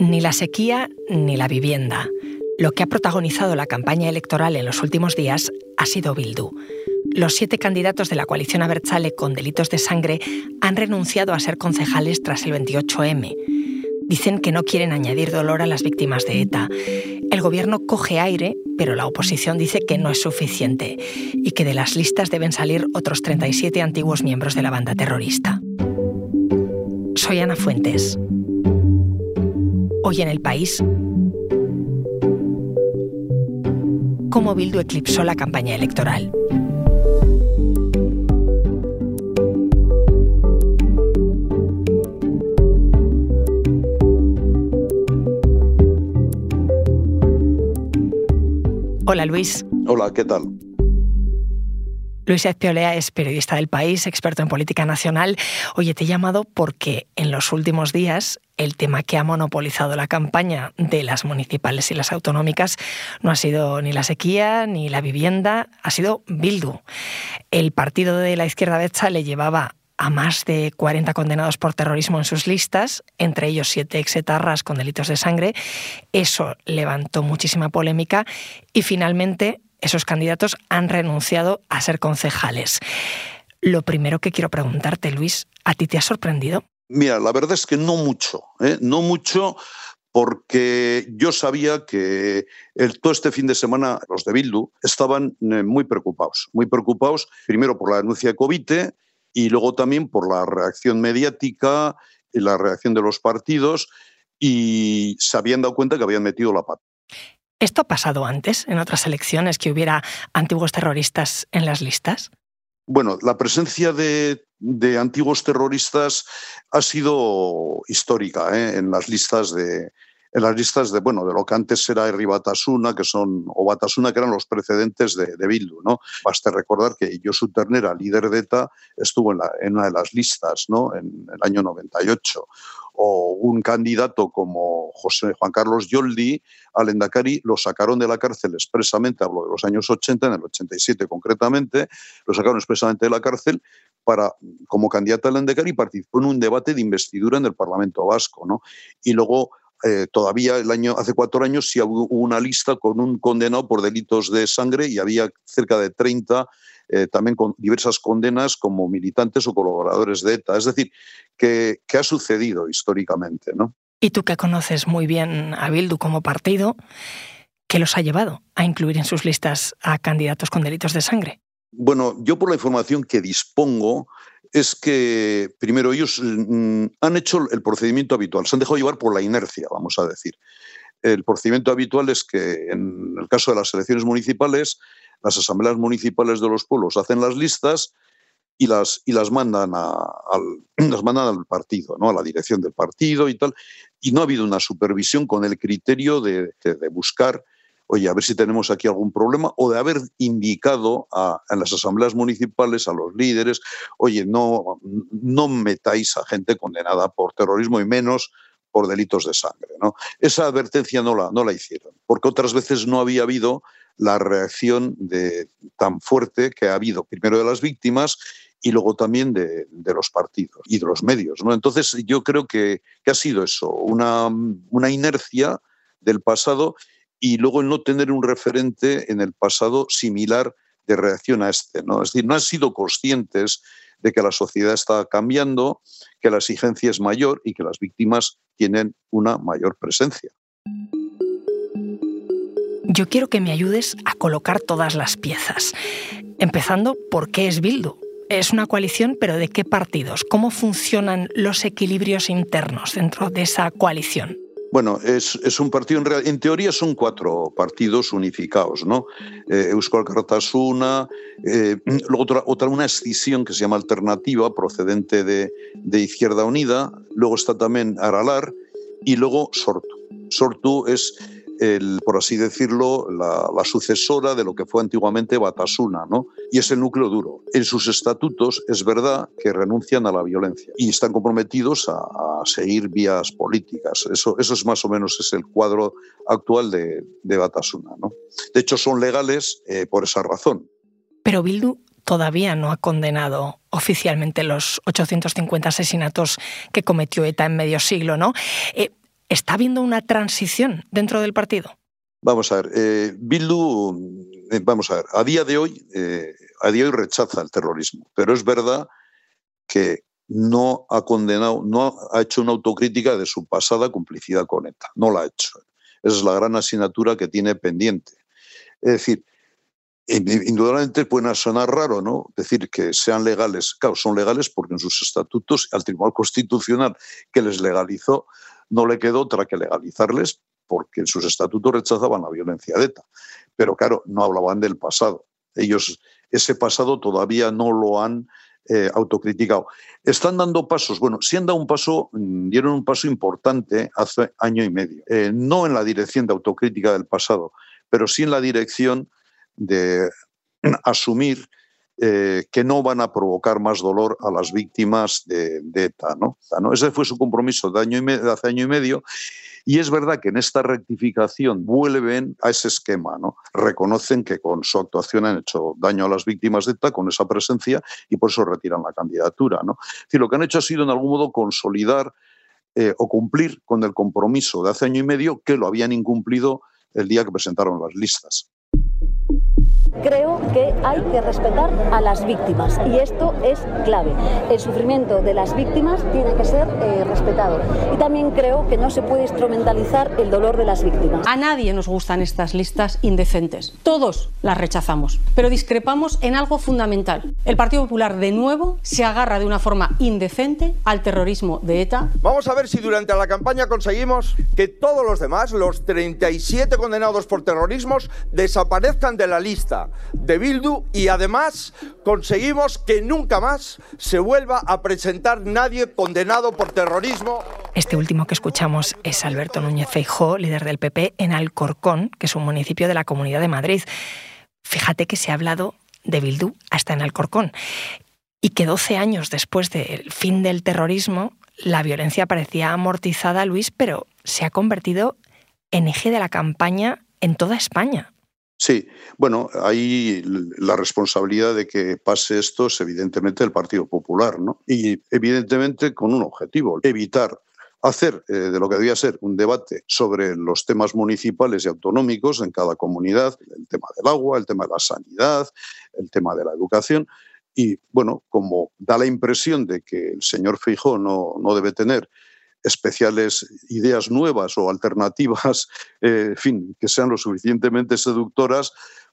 Ni la sequía ni la vivienda. Lo que ha protagonizado la campaña electoral en los últimos días ha sido Bildu. Los siete candidatos de la coalición Abertzale con delitos de sangre han renunciado a ser concejales tras el 28M. Dicen que no quieren añadir dolor a las víctimas de ETA. El gobierno coge aire, pero la oposición dice que no es suficiente y que de las listas deben salir otros 37 antiguos miembros de la banda terrorista. Soy Ana Fuentes. Hoy en el país, cómo Bildu eclipsó la campaña electoral. Hola Luis. Hola, ¿qué tal? Luis Ezpiolea es periodista del país, experto en política nacional. Oye, te he llamado porque en los últimos días el tema que ha monopolizado la campaña de las municipales y las autonómicas no ha sido ni la sequía ni la vivienda, ha sido Bildu. El partido de la izquierda derecha le llevaba a más de 40 condenados por terrorismo en sus listas, entre ellos siete exetarras con delitos de sangre. Eso levantó muchísima polémica y finalmente esos candidatos han renunciado a ser concejales. Lo primero que quiero preguntarte, Luis, ¿a ti te ha sorprendido? Mira, la verdad es que no mucho, ¿eh? no mucho porque yo sabía que todo este fin de semana los de Bildu estaban eh, muy preocupados, muy preocupados primero por la denuncia de Covite y luego también por la reacción mediática y la reacción de los partidos y se habían dado cuenta que habían metido la pata. ¿Esto ha pasado antes en otras elecciones que hubiera antiguos terroristas en las listas? Bueno, la presencia de, antiguos terroristas ha sido histórica ¿eh? en las listas de, en las listas de, bueno, de lo que antes era Herri Batasuna, que son, o Batasuna, que eran los precedentes de, Bildu, ¿no? Basta recordar que Josu Ternera, líder de ETA, estuvo en, en, una de las listas, ¿no? En el año 98. O un candidato como José Juan Carlos Yoldi, al Endacari, lo sacaron de la cárcel expresamente, hablo de los años 80, en el 87 concretamente, lo sacaron expresamente de la cárcel para, como candidato al Endacari, participó en un debate de investidura en el Parlamento Vasco, ¿no? Y luego eh, todavía el año, hace cuatro años sí hubo una lista con un condenado por delitos de sangre y había cerca de 30 eh, también con diversas condenas como militantes o colaboradores de ETA. Es decir, que, ha sucedido históricamente. ¿no? Y tú que conoces muy bien a Bildu como partido, ¿qué los ha llevado a incluir en sus listas a candidatos con delitos de sangre? Bueno, yo por la información que dispongo, es que, primero, ellos mm, han hecho el procedimiento habitual, se han dejado llevar por la inercia, vamos a decir. El procedimiento habitual es que, en el caso de las elecciones municipales, las asambleas municipales de los pueblos hacen las listas y las, y las, mandan, al, las mandan al partido, ¿no? a la dirección del partido y tal. Y no ha habido una supervisión con el criterio de buscar oye, a ver si tenemos aquí algún problema, o de haber indicado a, las asambleas municipales a los líderes, oye, no, no metáis a gente condenada por terrorismo y menos por delitos de sangre. ¿no? Esa advertencia no la, no la hicieron, porque otras veces no había habido la reacción tan fuerte que ha habido, primero de las víctimas y luego también de, de, los partidos y de los medios. ¿no? Entonces yo creo que, que ha sido eso, una, una inercia del pasado y luego el no tener un referente en el pasado similar de reacción a este. ¿no? Es decir, no han sido conscientes de que la sociedad está cambiando, que la exigencia es mayor y que las víctimas tienen una mayor presencia. Yo quiero que me ayudes a colocar todas las piezas, empezando por qué es Bildu. Es una coalición, pero ¿de qué partidos? ¿Cómo funcionan los equilibrios internos dentro de esa coalición? Bueno, es, un partido, en, real, en teoría son cuatro partidos unificados, ¿no? Eh, Euskal Cartasuna, eh, otra, otra, una escisión que se llama Alternativa, procedente de, de Izquierda Unida, luego está también Aralar y luego Sortu. Sortu es por así decirlo, la, sucesora de lo que fue antiguamente Batasuna, ¿no? Y es el núcleo duro. En sus estatutos es verdad que renuncian a la violencia y están comprometidos a, seguir vías políticas. Eso, eso es más o menos es el cuadro actual de, Batasuna, ¿no? De hecho, son legales eh, por esa razón. Pero Bildu todavía no ha condenado oficialmente los 850 asesinatos que cometió ETA en medio siglo, ¿no? Eh, ¿Está habiendo una transición dentro del partido? Vamos a ver, eh, Bildu, eh, vamos a ver, a día de hoy, eh, a día de hoy rechaza el terrorismo, pero es verdad que no ha condenado, no ha hecho una autocrítica de su pasada complicidad con ETA, no la ha hecho. Esa es la gran asignatura que tiene pendiente. Es decir, indudablemente puede sonar raro, ¿no? Decir que sean legales. Claro, son legales porque en sus estatutos al Tribunal Constitucional que les legalizó no le quedó otra que legalizarles porque en sus estatutos rechazaban la violencia de ETA. Pero claro, no hablaban del pasado. Ellos ese pasado todavía no lo han eh, autocriticado. Están dando pasos, bueno, sí han dado un paso, mm, dieron un paso importante hace año y medio, eh, no en la dirección de autocrítica del pasado, pero sí en la dirección de asumir eh, que no van a provocar más dolor a las víctimas de, ETA. ¿no? Ese fue su compromiso de, año y de hace año y medio. Y es verdad que en esta rectificación vuelven a ese esquema, ¿no? Reconocen que con su actuación han hecho daño a las víctimas de ETA con esa presencia y por eso retiran la candidatura, ¿no? Lo que han hecho ha sido en algún modo consolidar eh, o cumplir con el compromiso de hace año y medio que lo habían incumplido el día que presentaron las listas creo que hay que respetar a las víctimas y esto es clave. El sufrimiento de las víctimas tiene que ser eh, respetado y también creo que no se puede instrumentalizar el dolor de las víctimas. A nadie nos gustan estas listas indecentes. Todos las rechazamos, pero discrepamos en algo fundamental. El Partido Popular de nuevo se agarra de una forma indecente al terrorismo de ETA. Vamos a ver si durante la campaña conseguimos que todos los demás, los 37 condenados por terrorismos, desaparezcan de la lista de Bildu y además conseguimos que nunca más se vuelva a presentar nadie condenado por terrorismo. Este último que escuchamos es Alberto Núñez Feijó, líder del PP en Alcorcón, que es un municipio de la Comunidad de Madrid. Fíjate que se ha hablado de Bildu hasta en Alcorcón y que 12 años después del fin del terrorismo, la violencia parecía amortizada, Luis, pero se ha convertido en eje de la campaña en toda España. Sí, bueno, hay la responsabilidad de que pase esto es evidentemente el Partido Popular, ¿no? Y evidentemente con un objetivo, evitar hacer eh, de lo que debía ser un debate sobre los temas municipales y autonómicos en cada comunidad, el tema del agua, el tema de la sanidad, el tema de la educación. Y bueno, como da la impresión de que el señor Feijó no, no debe tener especiales ideas nuevas o alternativas, eh, en fin, que sean lo suficientemente seductoras,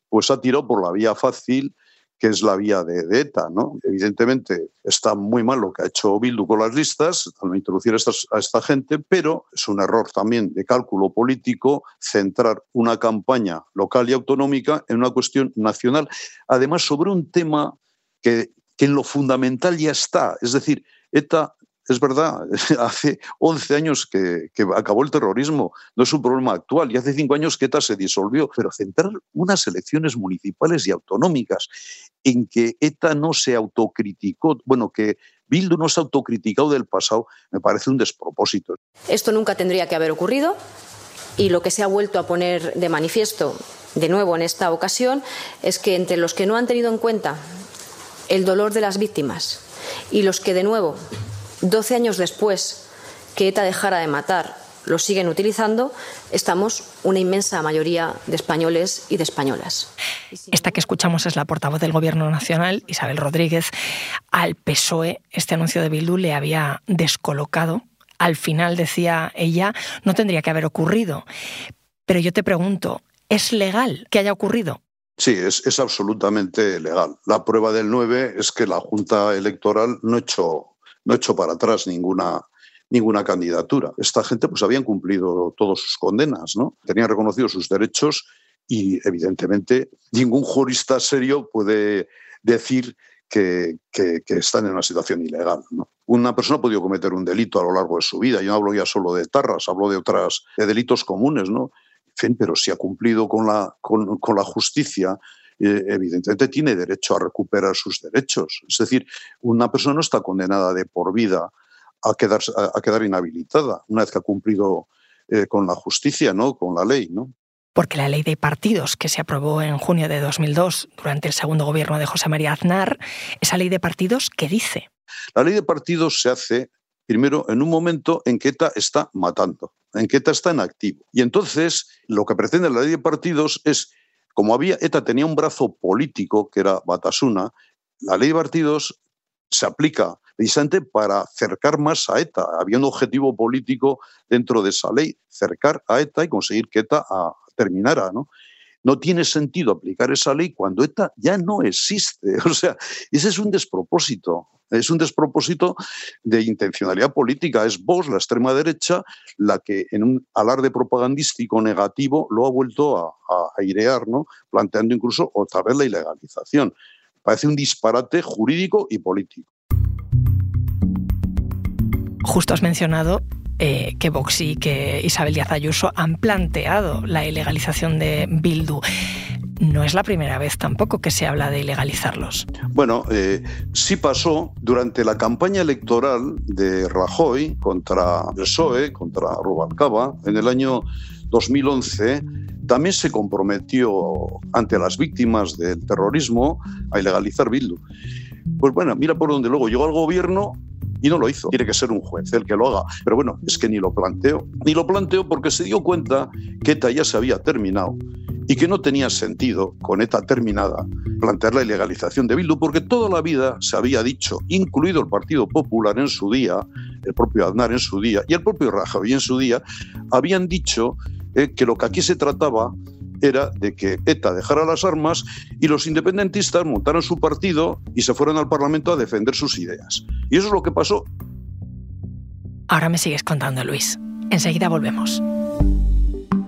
pues ha tirado por la vía fácil, que es la vía de, ETA. ¿no? Evidentemente está muy mal lo que ha hecho Bildu con las listas al introducir a esta gente, pero es un error también de cálculo político centrar una campaña local y autonómica en una cuestión nacional, además sobre un tema que, que en lo fundamental ya está. Es decir, ETA es verdad, hace 11 años que, acabó el terrorismo, no es un problema actual, y hace 5 años que ETA se disolvió, pero centrar unas elecciones municipales y autonómicas en que ETA no se autocriticó, bueno, que Bildu no se ha del pasado, me parece un despropósito. Esto nunca tendría que haber ocurrido y lo que se ha vuelto a poner de manifiesto de nuevo en esta ocasión es que entre los que no han tenido en cuenta el dolor de las víctimas y los que de nuevo 12 años después que ETA dejara de matar, lo siguen utilizando, estamos una inmensa mayoría de españoles y de españolas. Esta que escuchamos es la portavoz del Gobierno Nacional, Isabel Rodríguez. Al PSOE este anuncio de Bildu le había descolocado. Al final, decía ella, no tendría que haber ocurrido. Pero yo te pregunto, ¿es legal que haya ocurrido? Sí, es, es absolutamente legal. La prueba del 9 es que la Junta Electoral no ha hecho no hecho para atrás ninguna, ninguna candidatura. Esta gente pues habían cumplido todas sus condenas, ¿no? Tenían reconocidos sus derechos y evidentemente ningún jurista serio puede decir que, están en una situación ilegal. Una persona ha podido cometer un delito a lo largo de su vida. Yo no hablo ya solo de tarras, hablo de otros delitos comunes, ¿no? Pero si ha cumplido con la, con la justicia eh, evidentemente tiene derecho a recuperar sus derechos. Es decir, una persona no está condenada de por vida a quedar, a, quedar inhabilitada una vez que ha cumplido eh, con la justicia, ¿no? con la ley. ¿no? Porque la ley de partidos que se aprobó en junio de 2002 durante el segundo gobierno de José María Aznar, esa ley de partidos, ¿qué dice? La ley de partidos se hace primero, en un momento en que ETA está matando, en que ETA está en activo. Y entonces, lo que pretende la ley de partidos es, como había, ETA tenía un brazo político, que era Batasuna, la ley de partidos se aplica precisamente para cercar más a ETA. Había un objetivo político dentro de esa ley, cercar a ETA y conseguir que ETA ah, terminara, ¿no? No tiene sentido aplicar esa ley cuando ETA ya no existe. O sea, ese es un despropósito. Es un despropósito de intencionalidad política. Es vos, la extrema derecha, la que en un alarde propagandístico negativo lo ha vuelto a, a airear, ¿no? planteando incluso otra vez la ilegalización. Parece un disparate jurídico y político. Justo has mencionado eh, que Vox y que Isabel Díaz Ayuso han planteado la ilegalización de Bildu. No es la primera vez tampoco que se habla de ilegalizarlos. Bueno, eh, sí pasó durante la campaña electoral de Rajoy contra el PSOE, contra Rubalcaba, en el año 2011 también se comprometió ante las víctimas del terrorismo a ilegalizar Bildu. Pues bueno, mira por dónde luego llegó al gobierno y no lo hizo. Tiene que ser un juez el que lo haga. Pero bueno, es que ni lo planteó. Ni lo planteó porque se dio cuenta que ETA ya se había terminado y que no tenía sentido, con ETA terminada, plantear la ilegalización de Bildu, porque toda la vida se había dicho, incluido el Partido Popular en su día, el propio Aznar en su día y el propio Rajoy en su día, habían dicho eh, que lo que aquí se trataba era de que ETA dejara las armas y los independentistas montaran su partido y se fueran al Parlamento a defender sus ideas. Y eso es lo que pasó. Ahora me sigues contando, Luis. Enseguida volvemos.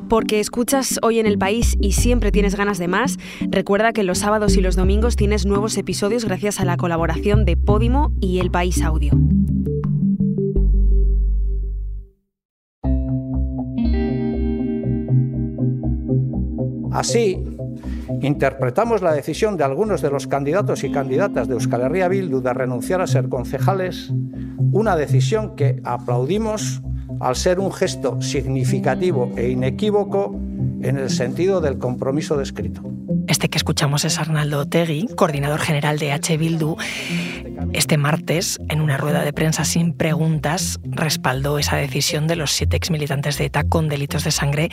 Porque escuchas hoy en el país y siempre tienes ganas de más, recuerda que los sábados y los domingos tienes nuevos episodios gracias a la colaboración de Podimo y El País Audio. Así, interpretamos la decisión de algunos de los candidatos y candidatas de Euskal Herria Bildu de renunciar a ser concejales, una decisión que aplaudimos al ser un gesto significativo e inequívoco en el sentido del compromiso descrito. Este que escuchamos es Arnaldo Otegui, coordinador general de H. Bildu. Este martes, en una rueda de prensa sin preguntas, respaldó esa decisión de los siete exmilitantes de ETA con delitos de sangre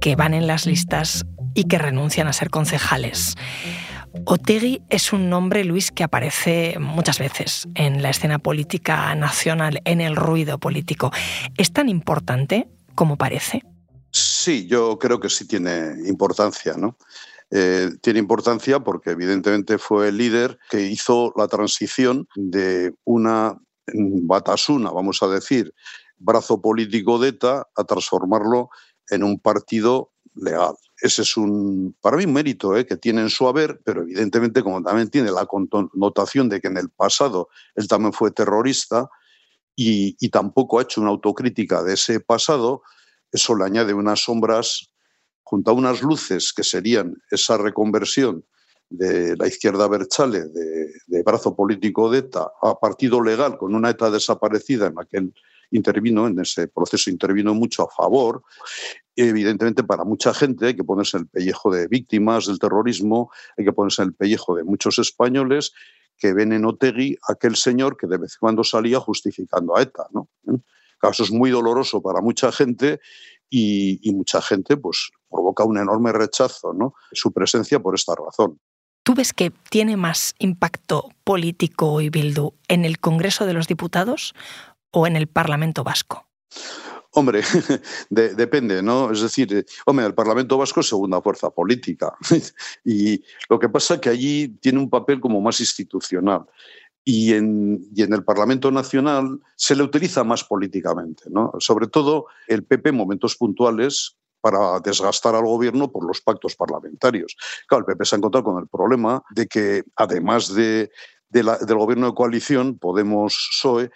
que van en las listas y que renuncian a ser concejales. Otegui es un nombre, Luis, que aparece muchas veces en la escena política nacional, en el ruido político. ¿Es tan importante como parece? Sí, yo creo que sí tiene importancia, ¿no? Eh, tiene importancia porque evidentemente fue el líder que hizo la transición de una batasuna, vamos a decir, brazo político de ETA, a transformarlo en un partido legal. Ese es un, para mí, un mérito ¿eh? que tiene en su haber, pero evidentemente como también tiene la connotación de que en el pasado él también fue terrorista y, tampoco ha hecho una autocrítica de ese pasado, eso le añade unas sombras junto a unas luces que serían esa reconversión de la izquierda Berchale, de, de, brazo político de ETA, a partido legal con una ETA desaparecida en aquel intervino, en ese proceso intervino mucho a favor. Evidentemente, para mucha gente hay que ponerse el pellejo de víctimas del terrorismo, hay que ponerse el pellejo de muchos españoles que ven en Otegui aquel señor que de vez en cuando salía justificando a ETA. ¿no? Eso es muy doloroso para mucha gente y, y, mucha gente pues, provoca un enorme rechazo ¿no? su presencia por esta razón. ¿Tú ves que tiene más impacto político y Bildu en el Congreso de los Diputados o en el Parlamento Vasco? Hombre, de, depende, ¿no? Es decir, eh, hombre, el Parlamento Vasco es segunda fuerza política y lo que pasa es que allí tiene un papel como más institucional y en, y en, el Parlamento Nacional se le utiliza más políticamente, ¿no? Sobre todo el PP en momentos puntuales para desgastar al gobierno por los pactos parlamentarios. Claro, el PP se ha encontrado con el problema de que, además de, de la, del gobierno de coalición, Podemos-PSOE,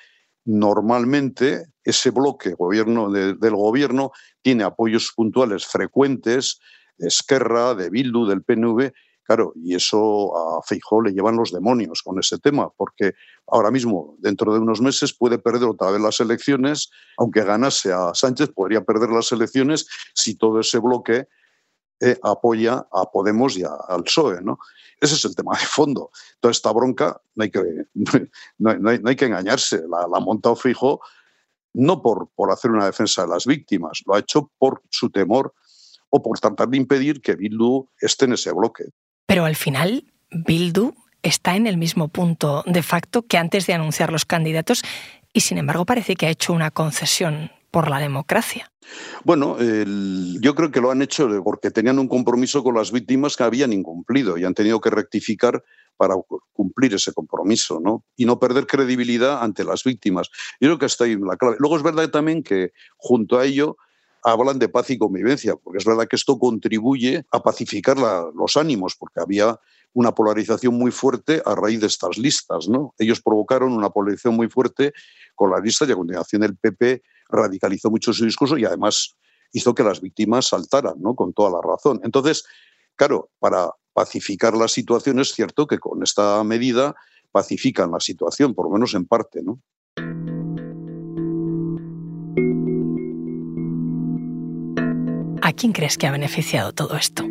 normalmente ese bloque gobierno de, del gobierno tiene apoyos puntuales frecuentes de Esquerra, de Bildu, del PNV, Claro, y eso a Feijó le llevan los demonios con ese tema, porque ahora mismo, dentro de unos meses, puede perder otra vez las elecciones, aunque ganase a Sánchez, podría perder las elecciones si todo ese bloque eh, apoya a Podemos y al PSOE. ¿no? Ese es el tema de fondo. Toda esta bronca no hay que, no, hay, que engañarse. La, la ha montado Fijo no por, por hacer una defensa de las víctimas, lo ha hecho por su temor o por tratar de impedir que Bildu esté en ese bloque. Pero al final, Bildu está en el mismo punto de facto que antes de anunciar los candidatos y sin embargo parece que ha hecho una concesión por la democracia. Bueno, yo creo que lo han hecho porque tenían un compromiso con las víctimas que habían incumplido y han tenido que rectificar para cumplir ese compromiso ¿no? y no perder credibilidad ante las víctimas. Yo creo que está ahí la clave. Luego es verdad también que junto a ello hablan de paz y convivencia, porque es verdad que esto contribuye a pacificar los ánimos, porque había una polarización muy fuerte a raíz de estas listas. ¿no? Ellos provocaron una polarización muy fuerte con las listas y a continuación el PP radicalizó mucho su discurso y además hizo que las víctimas saltaran, ¿no? con toda la razón. Entonces, claro, para pacificar la situación es cierto que con esta medida pacifican la situación, por lo menos en parte. ¿A quién crees que ha beneficiado todo esto?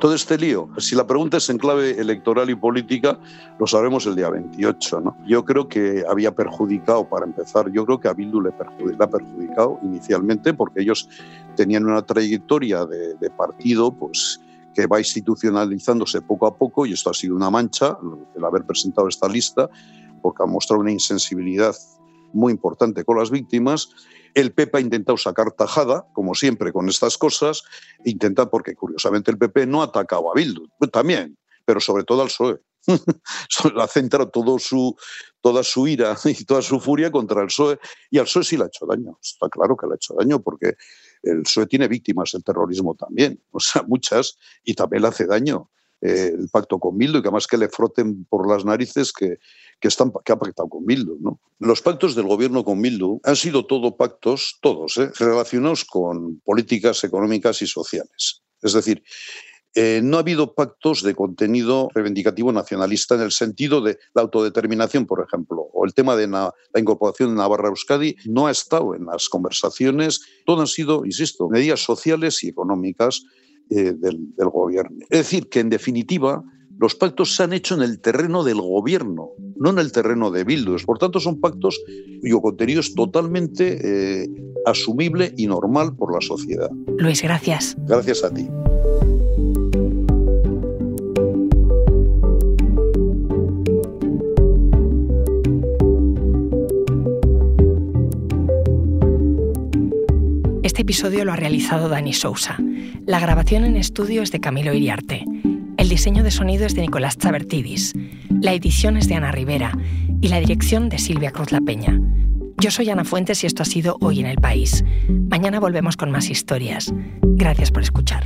Todo este lío, si la pregunta es en clave electoral y política, lo sabremos el día 28. ¿no? Yo creo que había perjudicado, para empezar, yo creo que a Bildu le, ha perjudicado inicialmente porque ellos tenían una trayectoria de, de partido pues, que va institucionalizándose poco a poco y esto ha sido una mancha el haber presentado esta lista porque ha mostrado una insensibilidad muy importante con las víctimas el PP ha intentado sacar tajada, como siempre con estas cosas, intenta, porque curiosamente el PP no ha atacado a Bildu, también, pero sobre todo al PSOE. ha centrado todo su, toda su ira y toda su furia contra el PSOE, y al PSOE sí le ha hecho daño, está claro que le ha hecho daño, porque el PSOE tiene víctimas del terrorismo también, o sea, muchas, y también le hace daño. Eh, el pacto con Bildu y que además que le froten por las narices que, que, están, que ha pactado con Bildu. ¿no? Los pactos del gobierno con Bildu han sido todo pactos, todos, ¿eh? relacionados con políticas económicas y sociales. Es decir, eh, no ha habido pactos de contenido reivindicativo nacionalista en el sentido de la autodeterminación, por ejemplo, o el tema de la incorporación de Navarra a Euskadi, no ha estado en las conversaciones. Todo han sido, insisto, medidas sociales y económicas eh, del, gobierno. Es decir, que en definitiva los pactos se han hecho en el terreno del gobierno, no en el terreno de Bildu. Por tanto, son pactos cuyo contenido es totalmente eh, asumible y normal por la sociedad. Luis, gracias. Gracias a ti. Este episodio lo ha realizado Dani Sousa. La grabación en estudio es de Camilo Iriarte. Diseño de sonido es de Nicolás Chabertidis. La edición es de Ana Rivera y la dirección de Silvia Cruz La Peña. Yo soy Ana Fuentes y esto ha sido Hoy en el País. Mañana volvemos con más historias. Gracias por escuchar.